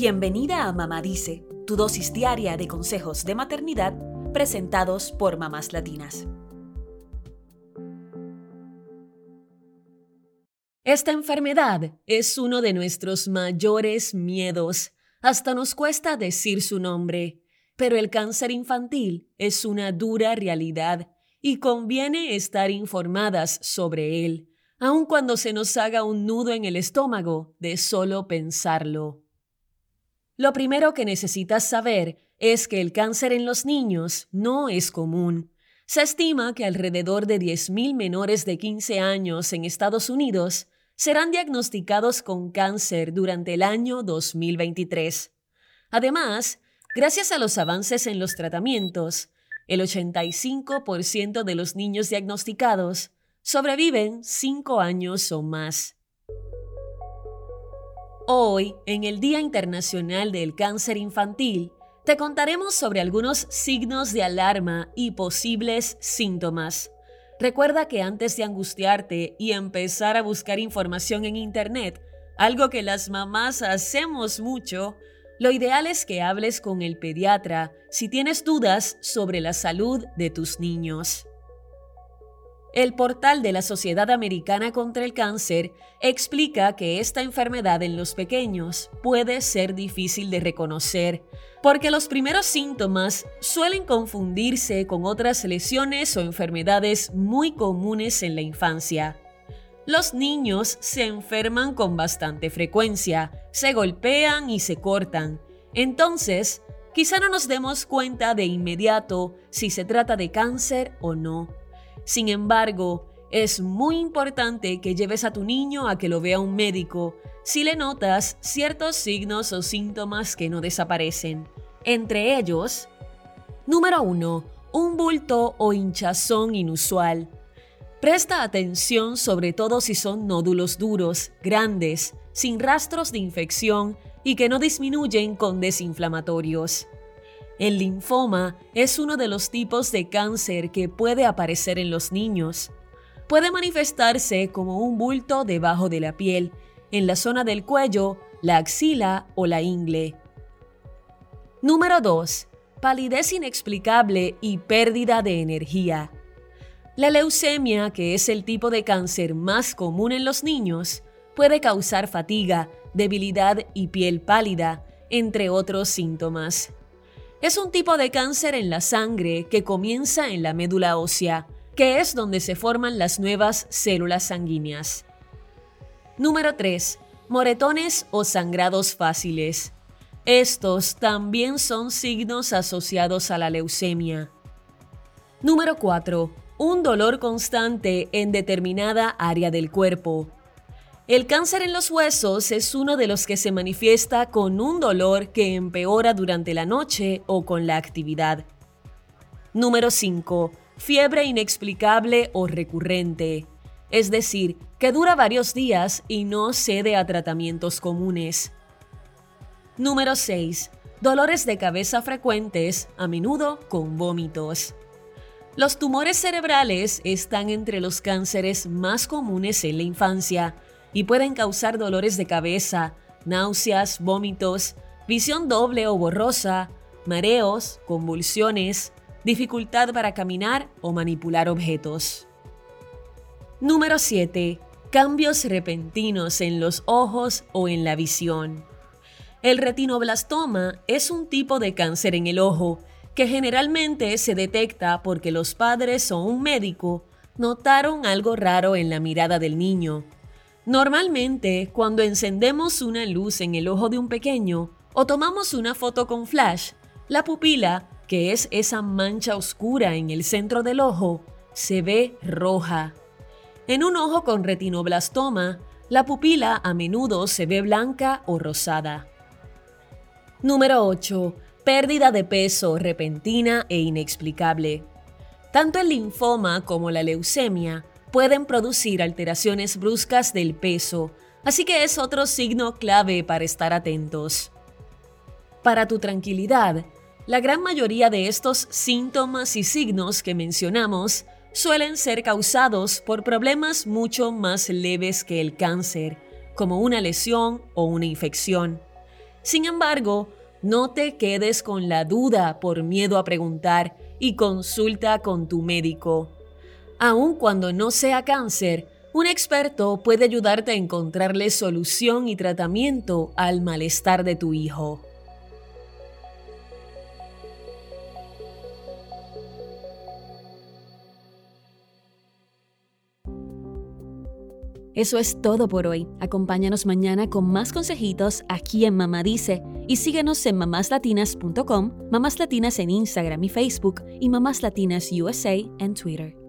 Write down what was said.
Bienvenida a Mamá Dice, tu dosis diaria de consejos de maternidad presentados por mamás latinas. Esta enfermedad es uno de nuestros mayores miedos. Hasta nos cuesta decir su nombre. Pero el cáncer infantil es una dura realidad y conviene estar informadas sobre él, aun cuando se nos haga un nudo en el estómago de solo pensarlo. Lo primero que necesitas saber es que el cáncer en los niños no es común. Se estima que alrededor de 10.000 menores de 15 años en Estados Unidos serán diagnosticados con cáncer durante el año 2023. Además, gracias a los avances en los tratamientos, el 85% de los niños diagnosticados sobreviven 5 años o más. Hoy, en el Día Internacional del Cáncer Infantil, te contaremos sobre algunos signos de alarma y posibles síntomas. Recuerda que antes de angustiarte y empezar a buscar información en Internet, algo que las mamás hacemos mucho, lo ideal es que hables con el pediatra si tienes dudas sobre la salud de tus niños. El portal de la Sociedad Americana contra el Cáncer explica que esta enfermedad en los pequeños puede ser difícil de reconocer porque los primeros síntomas suelen confundirse con otras lesiones o enfermedades muy comunes en la infancia. Los niños se enferman con bastante frecuencia, se golpean y se cortan. Entonces, quizá no nos demos cuenta de inmediato si se trata de cáncer o no. Sin embargo, es muy importante que lleves a tu niño a que lo vea un médico si le notas ciertos signos o síntomas que no desaparecen. Entre ellos, número 1. Un bulto o hinchazón inusual. Presta atención sobre todo si son nódulos duros, grandes, sin rastros de infección y que no disminuyen con desinflamatorios. El linfoma es uno de los tipos de cáncer que puede aparecer en los niños. Puede manifestarse como un bulto debajo de la piel, en la zona del cuello, la axila o la ingle. Número 2. Palidez inexplicable y pérdida de energía. La leucemia, que es el tipo de cáncer más común en los niños, puede causar fatiga, debilidad y piel pálida, entre otros síntomas. Es un tipo de cáncer en la sangre que comienza en la médula ósea, que es donde se forman las nuevas células sanguíneas. Número 3. Moretones o sangrados fáciles. Estos también son signos asociados a la leucemia. Número 4. Un dolor constante en determinada área del cuerpo, el cáncer en los huesos es uno de los que se manifiesta con un dolor que empeora durante la noche o con la actividad. Número 5. Fiebre inexplicable o recurrente. Es decir, que dura varios días y no cede a tratamientos comunes. Número 6. Dolores de cabeza frecuentes, a menudo con vómitos. Los tumores cerebrales están entre los cánceres más comunes en la infancia y pueden causar dolores de cabeza, náuseas, vómitos, visión doble o borrosa, mareos, convulsiones, dificultad para caminar o manipular objetos. Número 7. Cambios repentinos en los ojos o en la visión. El retinoblastoma es un tipo de cáncer en el ojo que generalmente se detecta porque los padres o un médico notaron algo raro en la mirada del niño Normalmente, cuando encendemos una luz en el ojo de un pequeño o tomamos una foto con flash, la pupila, que es esa mancha oscura en el centro del ojo, se ve roja. En un ojo con retinoblastoma, la pupila a menudo se ve blanca o rosada. Número 8. Pérdida de peso repentina e inexplicable. Tanto el linfoma como la leucemia pueden producir alteraciones bruscas del peso, así que es otro signo clave para estar atentos. Para tu tranquilidad, la gran mayoría de estos síntomas y signos que mencionamos suelen ser causados por problemas mucho más leves que el cáncer, como una lesión o una infección. Sin embargo, no te quedes con la duda por miedo a preguntar y consulta con tu médico. Aun cuando no sea cáncer, un experto puede ayudarte a encontrarle solución y tratamiento al malestar de tu hijo. Eso es todo por hoy. Acompáñanos mañana con más consejitos aquí en Mamá Dice y síguenos en mamáslatinas.com, Mamás Latinas en Instagram y Facebook y Mamás Latinas USA en Twitter.